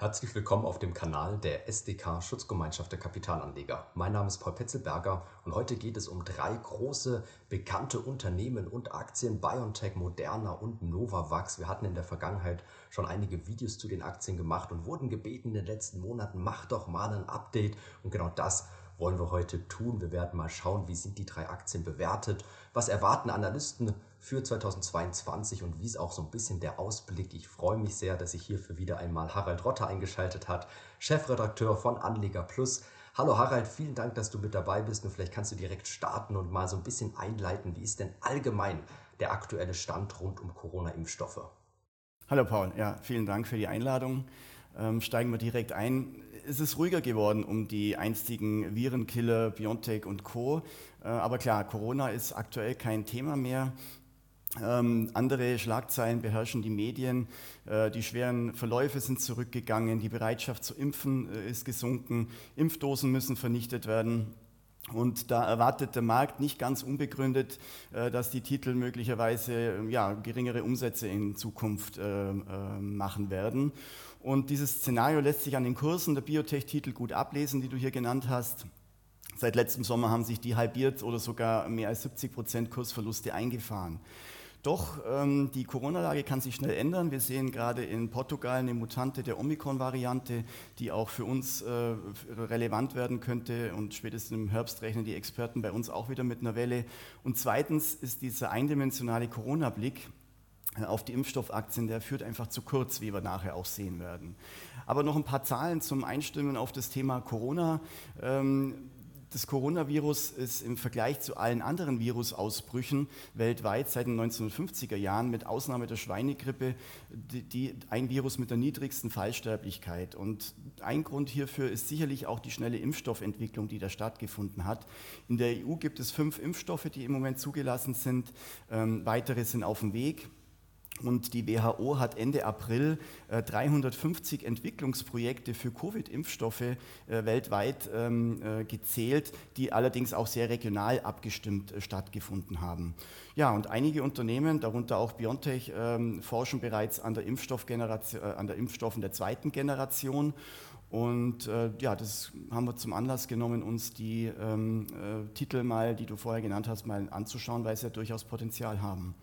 Herzlich willkommen auf dem Kanal der SDK Schutzgemeinschaft der Kapitalanleger. Mein Name ist Paul Petzelberger und heute geht es um drei große bekannte Unternehmen und Aktien, BioNTech, Moderna und Novavax. Wir hatten in der Vergangenheit schon einige Videos zu den Aktien gemacht und wurden gebeten in den letzten Monaten, mach doch mal ein Update und genau das wollen wir heute tun. Wir werden mal schauen, wie sind die drei Aktien bewertet, was erwarten Analysten für 2022 und wie ist auch so ein bisschen der Ausblick. Ich freue mich sehr, dass sich hierfür wieder einmal Harald Rotter eingeschaltet hat, Chefredakteur von Anleger Plus. Hallo Harald, vielen Dank, dass du mit dabei bist und vielleicht kannst du direkt starten und mal so ein bisschen einleiten. Wie ist denn allgemein der aktuelle Stand rund um Corona-Impfstoffe? Hallo Paul, ja, vielen Dank für die Einladung. Ähm, steigen wir direkt ein es ist ruhiger geworden um die einstigen Virenkiller BioNTech und Co. Äh, aber klar, Corona ist aktuell kein Thema mehr. Ähm, andere Schlagzeilen beherrschen die Medien. Äh, die schweren Verläufe sind zurückgegangen. Die Bereitschaft zu impfen äh, ist gesunken. Impfdosen müssen vernichtet werden. Und da erwartet der Markt nicht ganz unbegründet, äh, dass die Titel möglicherweise ja, geringere Umsätze in Zukunft äh, äh, machen werden. Und dieses Szenario lässt sich an den Kursen der Biotech-Titel gut ablesen, die du hier genannt hast. Seit letztem Sommer haben sich die halbiert oder sogar mehr als 70 Prozent Kursverluste eingefahren. Doch ähm, die Corona-Lage kann sich schnell ändern. Wir sehen gerade in Portugal eine Mutante der Omikron-Variante, die auch für uns äh, relevant werden könnte. Und spätestens im Herbst rechnen die Experten bei uns auch wieder mit einer Welle. Und zweitens ist dieser eindimensionale Corona-Blick äh, auf die Impfstoffaktien, der führt einfach zu kurz, wie wir nachher auch sehen werden. Aber noch ein paar Zahlen zum Einstimmen auf das Thema Corona. Ähm, das Coronavirus ist im Vergleich zu allen anderen Virusausbrüchen weltweit seit den 1950er Jahren mit Ausnahme der Schweinegrippe die, die, ein Virus mit der niedrigsten Fallsterblichkeit. Und ein Grund hierfür ist sicherlich auch die schnelle Impfstoffentwicklung, die da stattgefunden hat. In der EU gibt es fünf Impfstoffe, die im Moment zugelassen sind. Ähm, weitere sind auf dem Weg. Und die WHO hat Ende April 350 äh, Entwicklungsprojekte für Covid-Impfstoffe äh, weltweit ähm, äh, gezählt, die allerdings auch sehr regional abgestimmt stattgefunden haben. Ja, und einige Unternehmen, darunter auch BioNTech, ähm, forschen bereits an der, Impfstoffgeneration, an der Impfstoffen der zweiten Generation. Und äh, ja, das haben wir zum Anlass genommen, uns die ähm, äh, Titel mal, die du vorher genannt hast, mal anzuschauen, weil sie ja durchaus Potenzial haben.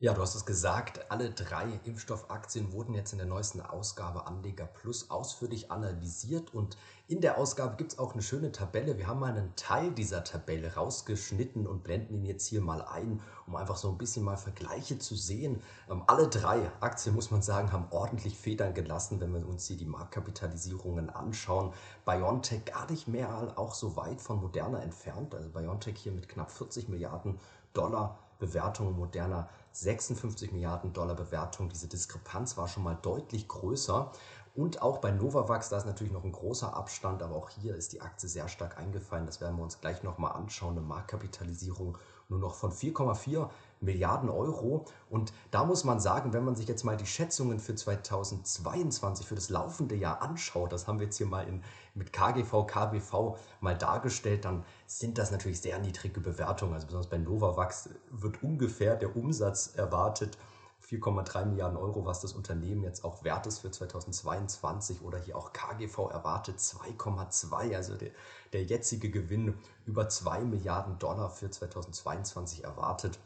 Ja, du hast es gesagt, alle drei Impfstoffaktien wurden jetzt in der neuesten Ausgabe Anleger Plus ausführlich analysiert und in der Ausgabe gibt es auch eine schöne Tabelle. Wir haben mal einen Teil dieser Tabelle rausgeschnitten und blenden ihn jetzt hier mal ein, um einfach so ein bisschen mal Vergleiche zu sehen. Ähm, alle drei Aktien, muss man sagen, haben ordentlich Federn gelassen, wenn wir uns hier die Marktkapitalisierungen anschauen. BioNTech gar nicht mehr auch so weit von Moderna entfernt. Also BioNTech hier mit knapp 40 Milliarden Dollar Bewertung moderner 56 Milliarden Dollar Bewertung. Diese Diskrepanz war schon mal deutlich größer. Und auch bei Novavax, da ist natürlich noch ein großer Abstand, aber auch hier ist die Aktie sehr stark eingefallen. Das werden wir uns gleich nochmal anschauen. Eine Marktkapitalisierung nur noch von 4,4 Milliarden Euro. Und da muss man sagen, wenn man sich jetzt mal die Schätzungen für 2022, für das laufende Jahr anschaut, das haben wir jetzt hier mal in, mit KGV, KBV mal dargestellt, dann sind das natürlich sehr niedrige Bewertungen. Also besonders bei Novavax wird ungefähr der Umsatz erwartet 4,3 Milliarden Euro, was das Unternehmen jetzt auch wert ist für 2022 oder hier auch KGV erwartet 2,2, also der, der jetzige Gewinn über 2 Milliarden Dollar für 2022 erwartet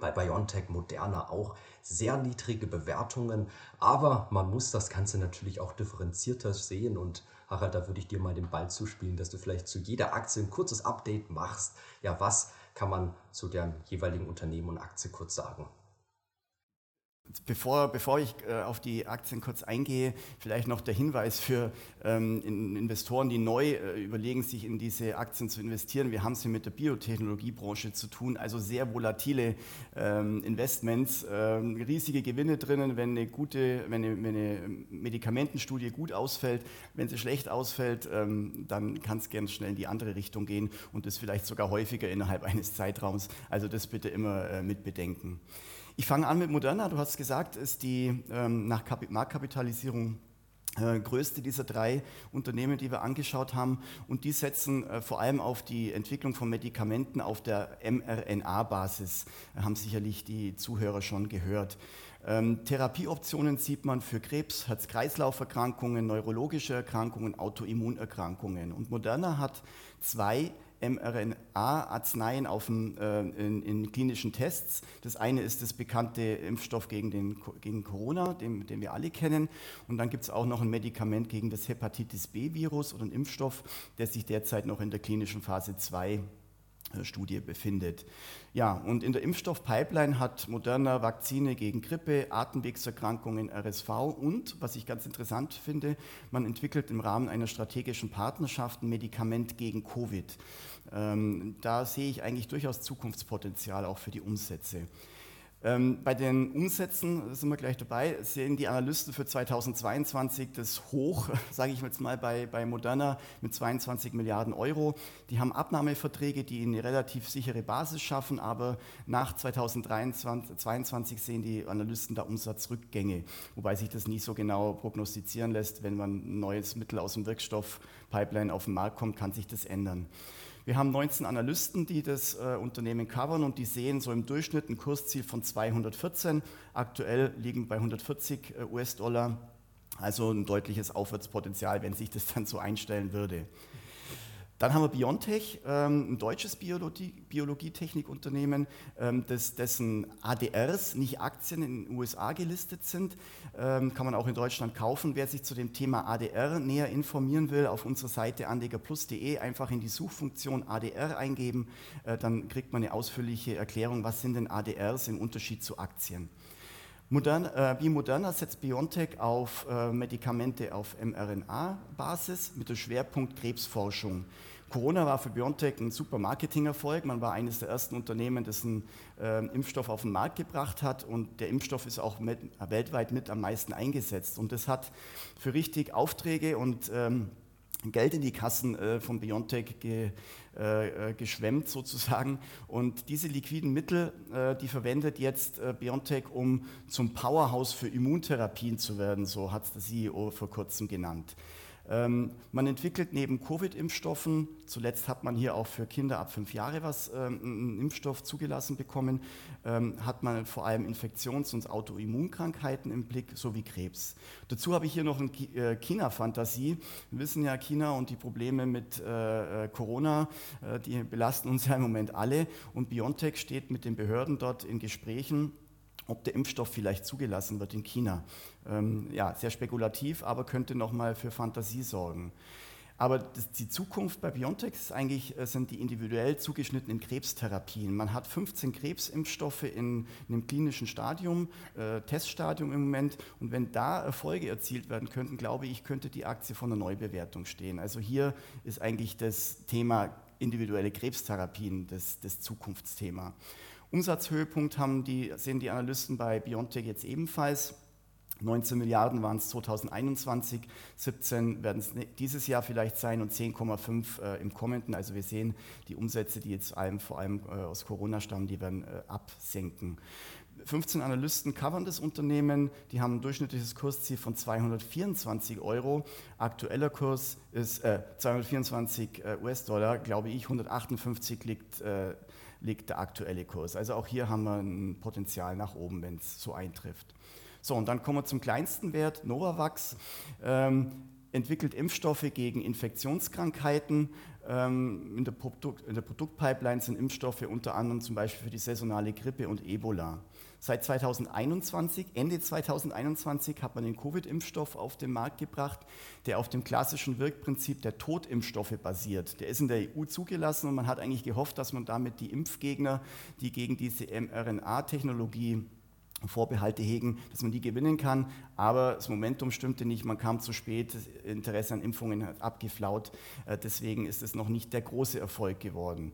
bei BioNTech Moderna auch sehr niedrige Bewertungen, aber man muss das Ganze natürlich auch differenzierter sehen und Harald, da würde ich dir mal den Ball zuspielen, dass du vielleicht zu jeder Aktie ein kurzes Update machst. Ja, was kann man zu dem jeweiligen Unternehmen und Aktie kurz sagen? Bevor, bevor ich äh, auf die Aktien kurz eingehe, vielleicht noch der Hinweis für ähm, Investoren, die neu äh, überlegen, sich in diese Aktien zu investieren. Wir haben es hier mit der Biotechnologiebranche zu tun, also sehr volatile ähm, Investments, ähm, riesige Gewinne drinnen, wenn eine gute, wenn eine, wenn eine, Medikamentenstudie gut ausfällt, wenn sie schlecht ausfällt, ähm, dann kann es ganz schnell in die andere Richtung gehen und das vielleicht sogar häufiger innerhalb eines Zeitraums. Also das bitte immer äh, mit bedenken. Ich fange an mit Moderna. Du hast gesagt, ist die ähm, nach Marktkapitalisierung äh, größte dieser drei Unternehmen, die wir angeschaut haben. Und die setzen äh, vor allem auf die Entwicklung von Medikamenten auf der mRNA-Basis, äh, haben sicherlich die Zuhörer schon gehört. Ähm, Therapieoptionen sieht man für Krebs, Herz-Kreislauf-Erkrankungen, neurologische Erkrankungen, Autoimmunerkrankungen. Und Moderna hat zwei mRNA-Arzneien äh, in, in, klinischen Tests. Das eine ist das bekannte Impfstoff gegen, den, gegen Corona, den, den wir alle kennen. Und dann gibt es auch noch ein Medikament gegen das Hepatitis B-Virus oder ein Impfstoff, der sich derzeit noch in der klinischen Phase 2 äh, Studie befindet. Ja, und in der Impfstoffpipeline hat Moderna Vakzine gegen Grippe, Atemwegserkrankungen, RSV und, was ich ganz interessant finde, man entwickelt im Rahmen einer strategischen Partnerschaft ein Medikament gegen Covid. Ähm, da sehe ich eigentlich durchaus Zukunftspotenzial auch für die Umsätze. Ähm, bei den Umsätzen sind wir gleich dabei, sehen die Analysten für 2022 das hoch, sage ich jetzt mal, bei, bei Moderna mit 22 Milliarden Euro. Die haben Abnahmeverträge, die eine relativ sichere Basis schaffen, aber nach 2022 sehen die Analysten da Umsatzrückgänge, wobei sich das nicht so genau prognostizieren lässt. Wenn man ein neues Mittel aus dem Wirkstoff-Pipeline auf den Markt kommt, kann sich das ändern. Wir haben 19 Analysten, die das äh, Unternehmen covern und die sehen so im Durchschnitt ein Kursziel von 214. Aktuell liegen bei 140 äh, US-Dollar. Also ein deutliches Aufwärtspotenzial, wenn sich das dann so einstellen würde. Dann haben wir Biontech, ähm, ein deutsches Biologie, Biologietechnikunternehmen, ähm, dessen ADRs, nicht Aktien, in den USA gelistet sind. Ähm, kann man auch in Deutschland kaufen. Wer sich zu dem Thema ADR näher informieren will, auf unserer Seite anlegerplus.de einfach in die Suchfunktion ADR eingeben. Äh, dann kriegt man eine ausführliche Erklärung, was sind denn ADRs im Unterschied zu Aktien. Modern, äh, wie Moderna setzt BioNTech auf äh, Medikamente auf mRNA-Basis mit dem Schwerpunkt Krebsforschung. Corona war für BioNTech ein super Marketingerfolg. Man war eines der ersten Unternehmen, das einen äh, Impfstoff auf den Markt gebracht hat und der Impfstoff ist auch mit, weltweit mit am meisten eingesetzt. Und das hat für richtig Aufträge und ähm, Geld in die Kassen äh, von BioNTech ge, äh, äh, geschwemmt sozusagen. Und diese liquiden Mittel, äh, die verwendet jetzt äh, BioNTech, um zum Powerhouse für Immuntherapien zu werden, so hat es der CEO vor kurzem genannt. Ähm, man entwickelt neben Covid-Impfstoffen, zuletzt hat man hier auch für Kinder ab fünf Jahre was, ähm, einen Impfstoff zugelassen bekommen, ähm, hat man vor allem Infektions- und Autoimmunkrankheiten im Blick sowie Krebs. Dazu habe ich hier noch eine äh, China-Fantasie. Wir wissen ja, China und die Probleme mit äh, äh Corona, äh, die belasten uns ja im Moment alle. Und BioNTech steht mit den Behörden dort in Gesprächen ob der Impfstoff vielleicht zugelassen wird in China. Ähm, ja, sehr spekulativ, aber könnte nochmal für Fantasie sorgen. Aber das, die Zukunft bei BioNTech ist eigentlich, äh, sind die individuell zugeschnittenen Krebstherapien. Man hat 15 Krebsimpfstoffe in, in einem klinischen Stadium, äh, Teststadium im Moment. Und wenn da Erfolge erzielt werden könnten, glaube ich, könnte die Aktie von einer Neubewertung stehen. Also hier ist eigentlich das Thema individuelle Krebstherapien das, das Zukunftsthema. Umsatzhöhepunkt haben die, sehen die Analysten bei Biontech jetzt ebenfalls. 19 Milliarden waren es 2021, 17 werden es dieses Jahr vielleicht sein und 10,5 äh, im kommenden. Also wir sehen die Umsätze, die jetzt allem, vor allem äh, aus Corona stammen, die werden äh, absenken. 15 Analysten covern das Unternehmen, die haben ein durchschnittliches Kursziel von 224 Euro. Aktueller Kurs ist äh, 224 äh, US-Dollar, glaube ich, 158 liegt äh, liegt der aktuelle Kurs. Also auch hier haben wir ein Potenzial nach oben, wenn es so eintrifft. So, und dann kommen wir zum kleinsten Wert, Novavax. Ähm, entwickelt Impfstoffe gegen Infektionskrankheiten. Ähm, in, der Produkt, in der Produktpipeline sind Impfstoffe unter anderem zum Beispiel für die saisonale Grippe und Ebola. Seit 2021, Ende 2021, hat man den Covid-Impfstoff auf den Markt gebracht, der auf dem klassischen Wirkprinzip der Totimpfstoffe basiert. Der ist in der EU zugelassen und man hat eigentlich gehofft, dass man damit die Impfgegner, die gegen diese mRNA-Technologie Vorbehalte hegen, dass man die gewinnen kann. Aber das Momentum stimmte nicht, man kam zu spät, das Interesse an Impfungen hat abgeflaut. Äh, deswegen ist es noch nicht der große Erfolg geworden.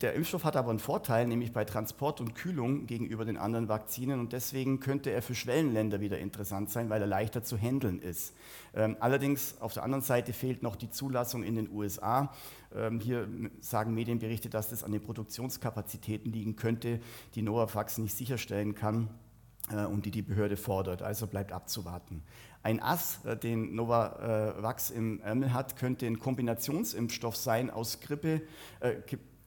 Der Impfstoff hat aber einen Vorteil, nämlich bei Transport und Kühlung gegenüber den anderen Vakzinen und deswegen könnte er für Schwellenländer wieder interessant sein, weil er leichter zu handeln ist. Ähm, allerdings auf der anderen Seite fehlt noch die Zulassung in den USA. Ähm, hier sagen Medienberichte, dass das an den Produktionskapazitäten liegen könnte, die Novavax nicht sicherstellen kann. äh, und die die Behörde fordert. Also bleibt abzuwarten. Ein Ass, äh, den Novavax im Ärmel hat, könnte ein Kombinationsimpfstoff sein aus Grippe, äh,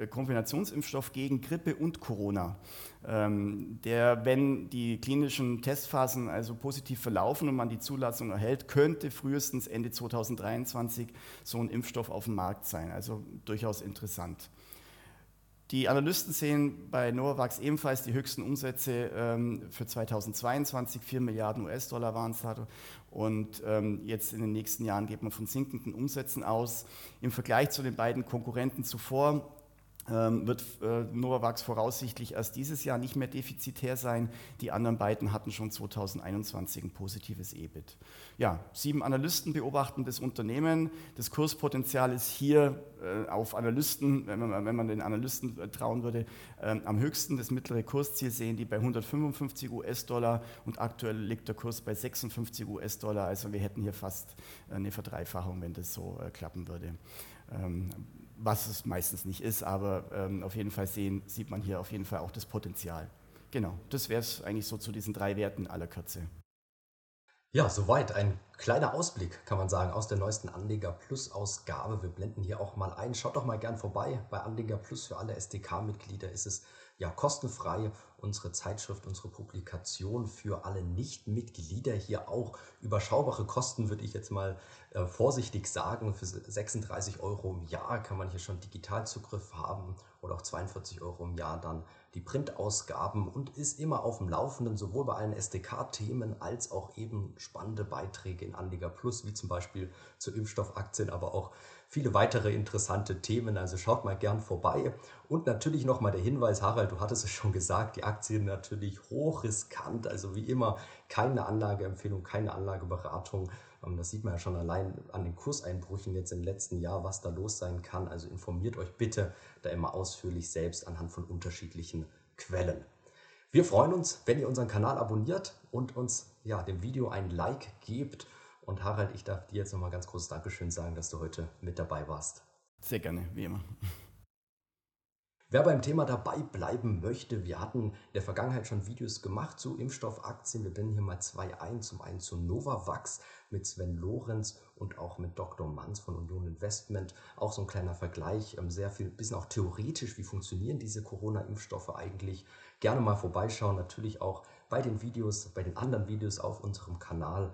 Kombinationsimpfstoff gegen Grippe und Corona, ähm, der, wenn die klinischen Testphasen also positiv verlaufen und man die Zulassung erhält, könnte frühestens Ende 2023 so ein Impfstoff auf dem Markt sein. Also durchaus interessant. Die Analysten sehen bei Novavax ebenfalls die höchsten Umsätze ähm, für 2022, 4 Milliarden US-Dollar waren es da. Und ähm, jetzt in den nächsten Jahren geht man von sinkenden Umsätzen aus. Im Vergleich zu den beiden Konkurrenten zuvor wird äh, Novavax voraussichtlich erst dieses Jahr nicht mehr defizitär sein. Die anderen beiden hatten schon 2021 ein positives EBIT. Ja, sieben Analysten beobachten das Unternehmen. Das Kurspotenzial ist hier äh, auf Analysten, wenn man, wenn man, den Analysten äh, trauen würde, äh, am höchsten. Das mittlere Kursziel sehen die bei 155 US-Dollar und aktuell liegt der Kurs bei 56 US-Dollar. Also wir hätten hier fast eine Verdreifachung, wenn das so klappen würde. Ähm, was es meistens nicht ist, aber ähm, auf jeden Fall sehen, sieht man hier auf jeden Fall auch das Potenzial. Genau, das wäre es eigentlich so zu diesen drei Werten aller Kürze. Ja, soweit ein kleiner Ausblick, kann man sagen, aus der neuesten Anleger Plus Ausgabe. Wir blenden hier auch mal ein. Schaut doch mal gern vorbei. Bei Anleger Plus für alle SDK-Mitglieder ist es ja kostenfrei. Unsere Zeitschrift, unsere Publikation für alle Nicht-Mitglieder hier auch überschaubare Kosten, würde ich jetzt mal äh, vorsichtig sagen. Für 36 Euro im Jahr kann man hier schon Digitalzugriff haben oder auch 42 Euro im Jahr dann die Printausgaben und ist immer auf dem Laufenden, sowohl bei allen SDK-Themen als auch eben spannende Beiträge in Anleger Plus, wie zum Beispiel zu Impfstoffaktien, aber auch viele weitere interessante Themen. Also schaut mal gern vorbei. Und natürlich nochmal der Hinweis, Harald, du hattest es schon gesagt, die Aktien natürlich hochriskant. Also wie immer keine Anlageempfehlung, keine Anlageberatung. Ähm, das sieht man ja schon allein an den Kurseinbrüchen jetzt im letzten Jahr, was da los sein kann. Also informiert euch bitte da immer ausführlich selbst anhand von unterschiedlichen Quellen. Wir freuen uns, wenn ihr unseren Kanal abonniert und uns ja, dem Video ein Like gebt. Und Harald, ich darf dir jetzt nochmal ganz großes Dankeschön sagen, dass du heute mit dabei warst. Sehr gerne, wie immer. Wer beim Thema dabei bleiben möchte, wir hatten in der Vergangenheit schon Videos gemacht zu Impfstoffaktien. Wir blenden hier mal zwei ein. Zum einen zu Novavax mit Sven Lorenz und auch mit Dr. Manns von Union Investment. Auch so ein kleiner Vergleich, ähm, sehr viel, bisschen auch theoretisch, wie funktionieren diese Corona-Impfstoffe eigentlich. Gerne mal vorbeischauen, natürlich auch bei den Videos, bei den anderen Videos auf unserem Kanal.